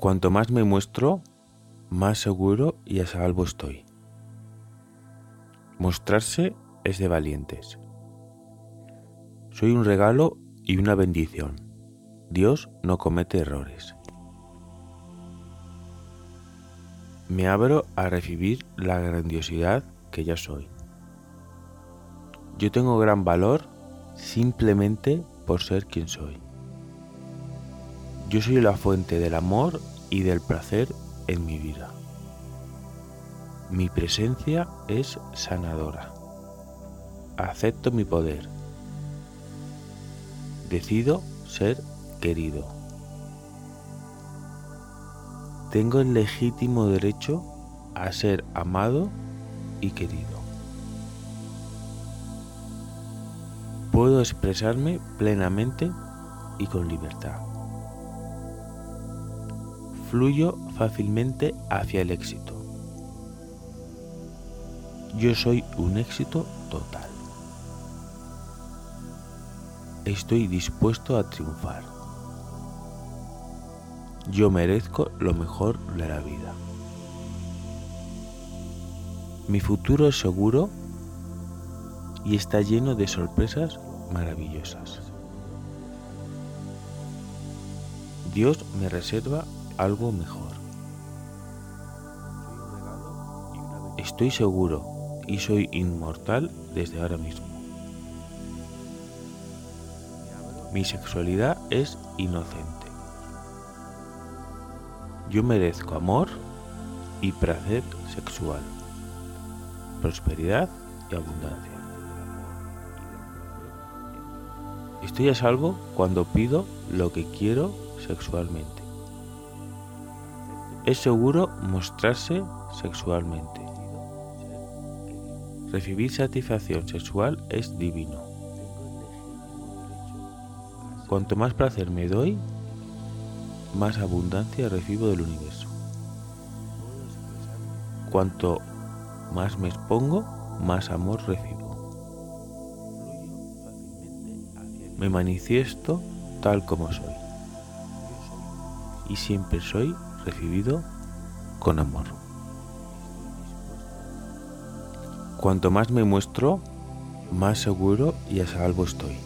Cuanto más me muestro, más seguro y a salvo estoy. Mostrarse es de valientes. Soy un regalo y una bendición. Dios no comete errores. Me abro a recibir la grandiosidad que ya soy. Yo tengo gran valor simplemente por ser quien soy. Yo soy la fuente del amor y del placer en mi vida. Mi presencia es sanadora. Acepto mi poder. Decido ser querido. Tengo el legítimo derecho a ser amado y querido. Puedo expresarme plenamente y con libertad fluyo fácilmente hacia el éxito. Yo soy un éxito total. Estoy dispuesto a triunfar. Yo merezco lo mejor de la vida. Mi futuro es seguro y está lleno de sorpresas maravillosas. Dios me reserva algo mejor. Estoy seguro y soy inmortal desde ahora mismo. Mi sexualidad es inocente. Yo merezco amor y placer sexual, prosperidad y abundancia. Estoy a salvo cuando pido lo que quiero sexualmente. Es seguro mostrarse sexualmente. Recibir satisfacción sexual es divino. Cuanto más placer me doy, más abundancia recibo del universo. Cuanto más me expongo, más amor recibo. Me manifiesto tal como soy. Y siempre soy recibido con amor. Cuanto más me muestro, más seguro y a salvo estoy.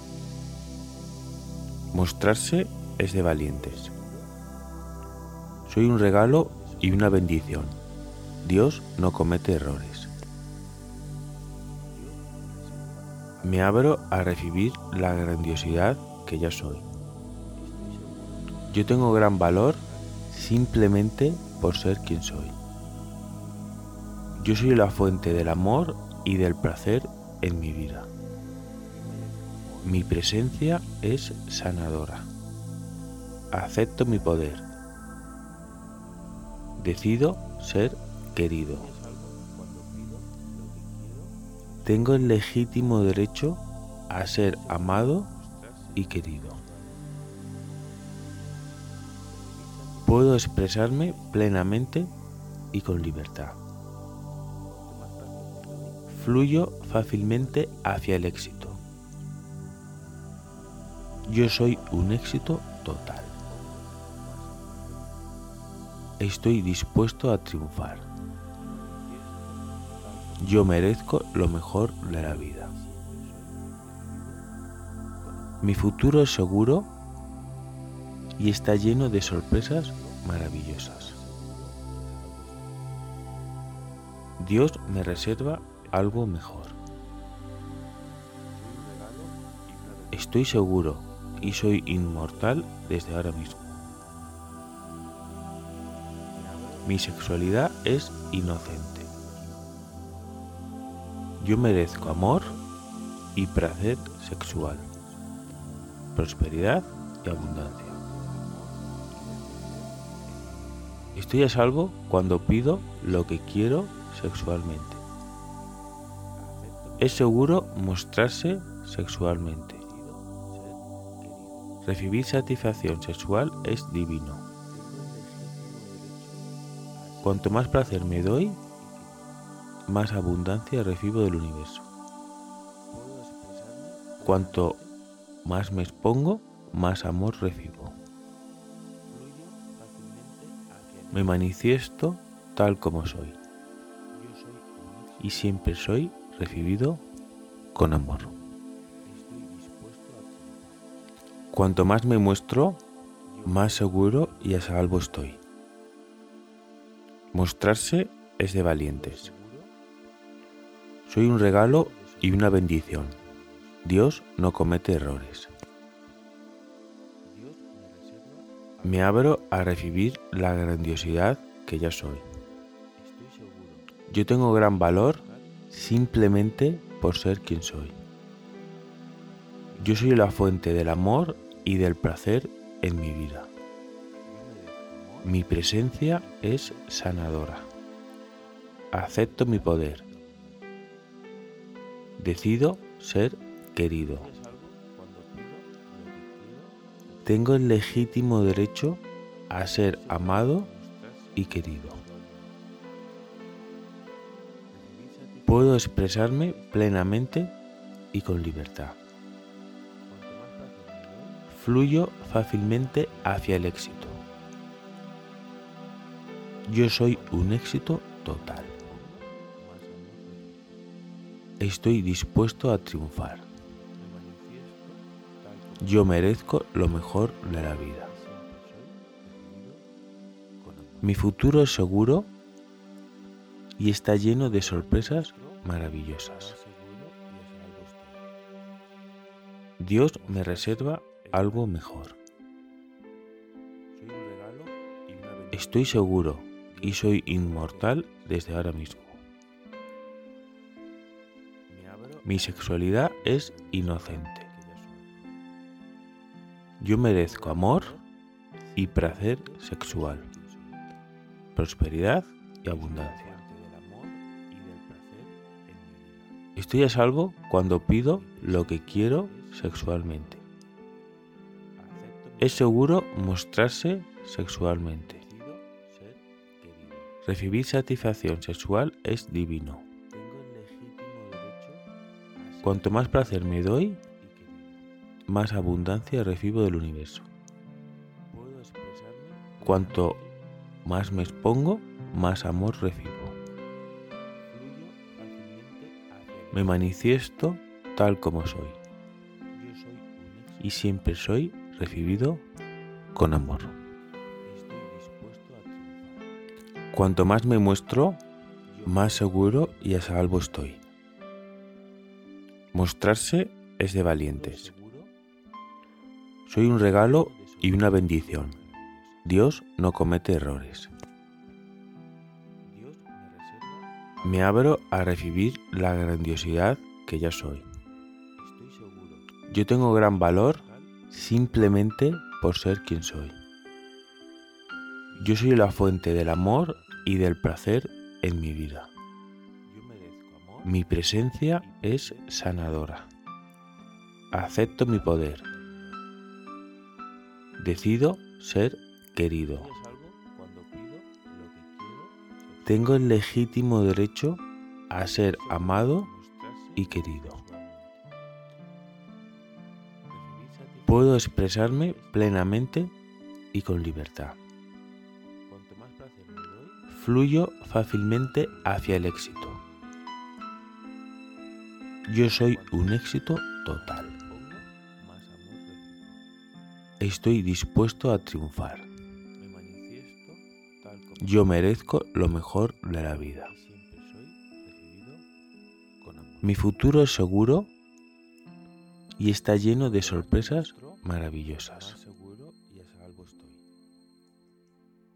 Mostrarse es de valientes. Soy un regalo y una bendición. Dios no comete errores. Me abro a recibir la grandiosidad que ya soy. Yo tengo gran valor simplemente por ser quien soy. Yo soy la fuente del amor y del placer en mi vida. Mi presencia es sanadora. Acepto mi poder. Decido ser querido. Tengo el legítimo derecho a ser amado y querido. Puedo expresarme plenamente y con libertad. Fluyo fácilmente hacia el éxito. Yo soy un éxito total. Estoy dispuesto a triunfar. Yo merezco lo mejor de la vida. Mi futuro es seguro y está lleno de sorpresas maravillosas. Dios me reserva algo mejor. Estoy seguro y soy inmortal desde ahora mismo. Mi sexualidad es inocente. Yo merezco amor y placer sexual, prosperidad y abundancia. Estoy a salvo cuando pido lo que quiero sexualmente. Es seguro mostrarse sexualmente. Recibir satisfacción sexual es divino. Cuanto más placer me doy, más abundancia recibo del universo. Cuanto más me expongo, más amor recibo. Me manifiesto tal como soy. Y siempre soy recibido con amor. Cuanto más me muestro, más seguro y a salvo estoy. Mostrarse es de valientes. Soy un regalo y una bendición. Dios no comete errores. Me abro a recibir la grandiosidad que ya soy. Yo tengo gran valor simplemente por ser quien soy. Yo soy la fuente del amor y del placer en mi vida. Mi presencia es sanadora. Acepto mi poder. Decido ser querido. Tengo el legítimo derecho a ser amado y querido. Puedo expresarme plenamente y con libertad. Fluyo fácilmente hacia el éxito. Yo soy un éxito total. Estoy dispuesto a triunfar. Yo merezco lo mejor de la vida. Mi futuro es seguro y está lleno de sorpresas maravillosas. Dios me reserva algo mejor. Estoy seguro y soy inmortal desde ahora mismo. Mi sexualidad es inocente. Yo merezco amor y placer sexual, prosperidad y abundancia. Estoy a salvo cuando pido lo que quiero sexualmente. Es seguro mostrarse sexualmente. Recibir satisfacción sexual es divino. Cuanto más placer me doy, más abundancia recibo del universo. Cuanto más me expongo, más amor recibo. Me manifiesto tal como soy. Y siempre soy recibido con amor. Cuanto más me muestro, más seguro y a salvo estoy. Mostrarse es de valientes. Soy un regalo y una bendición. Dios no comete errores. Me abro a recibir la grandiosidad que ya soy. Yo tengo gran valor simplemente por ser quien soy. Yo soy la fuente del amor y del placer en mi vida. Mi presencia es sanadora. Acepto mi poder Decido ser querido. Tengo el legítimo derecho a ser amado y querido. Puedo expresarme plenamente y con libertad. Fluyo fácilmente hacia el éxito. Yo soy un éxito total. Estoy dispuesto a triunfar. Yo merezco lo mejor de la vida. Mi futuro es seguro y está lleno de sorpresas maravillosas.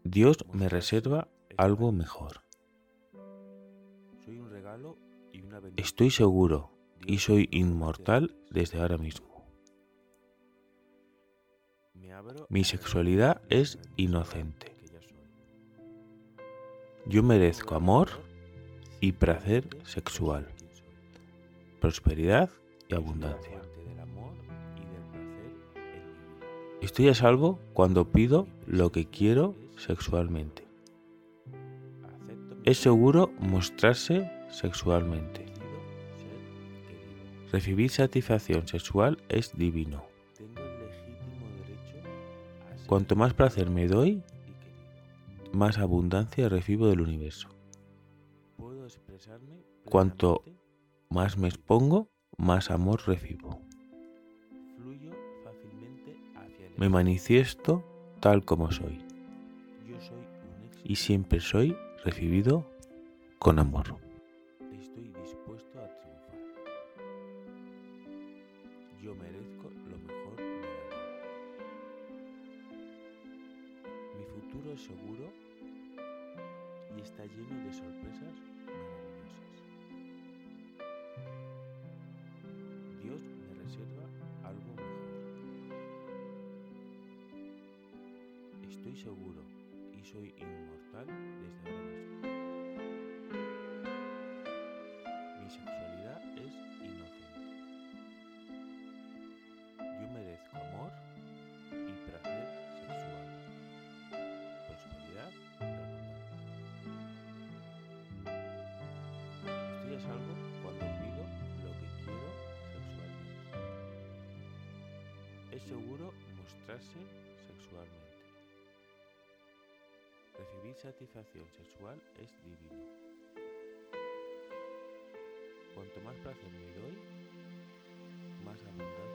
Dios me reserva algo mejor. Estoy seguro y soy inmortal desde ahora mismo. Mi sexualidad es inocente. Yo merezco amor y placer sexual, prosperidad y abundancia. Estoy a salvo cuando pido lo que quiero sexualmente. Es seguro mostrarse sexualmente. Recibir satisfacción sexual es divino. Cuanto más placer me doy, más abundancia recibo del universo. Puedo expresarme Cuanto más me expongo, más amor recibo. Fluyo fácilmente hacia Me manifiesto tal como soy. Y siempre soy recibido con amor. Es seguro y está lleno de sorpresas maravillosas. Dios me reserva algo mejor. Estoy seguro y soy inmortal desde ahora mismo. Mi sexualidad seguro mostrarse sexualmente. Recibir satisfacción sexual es divino. Cuanto más placer me doy, más abundante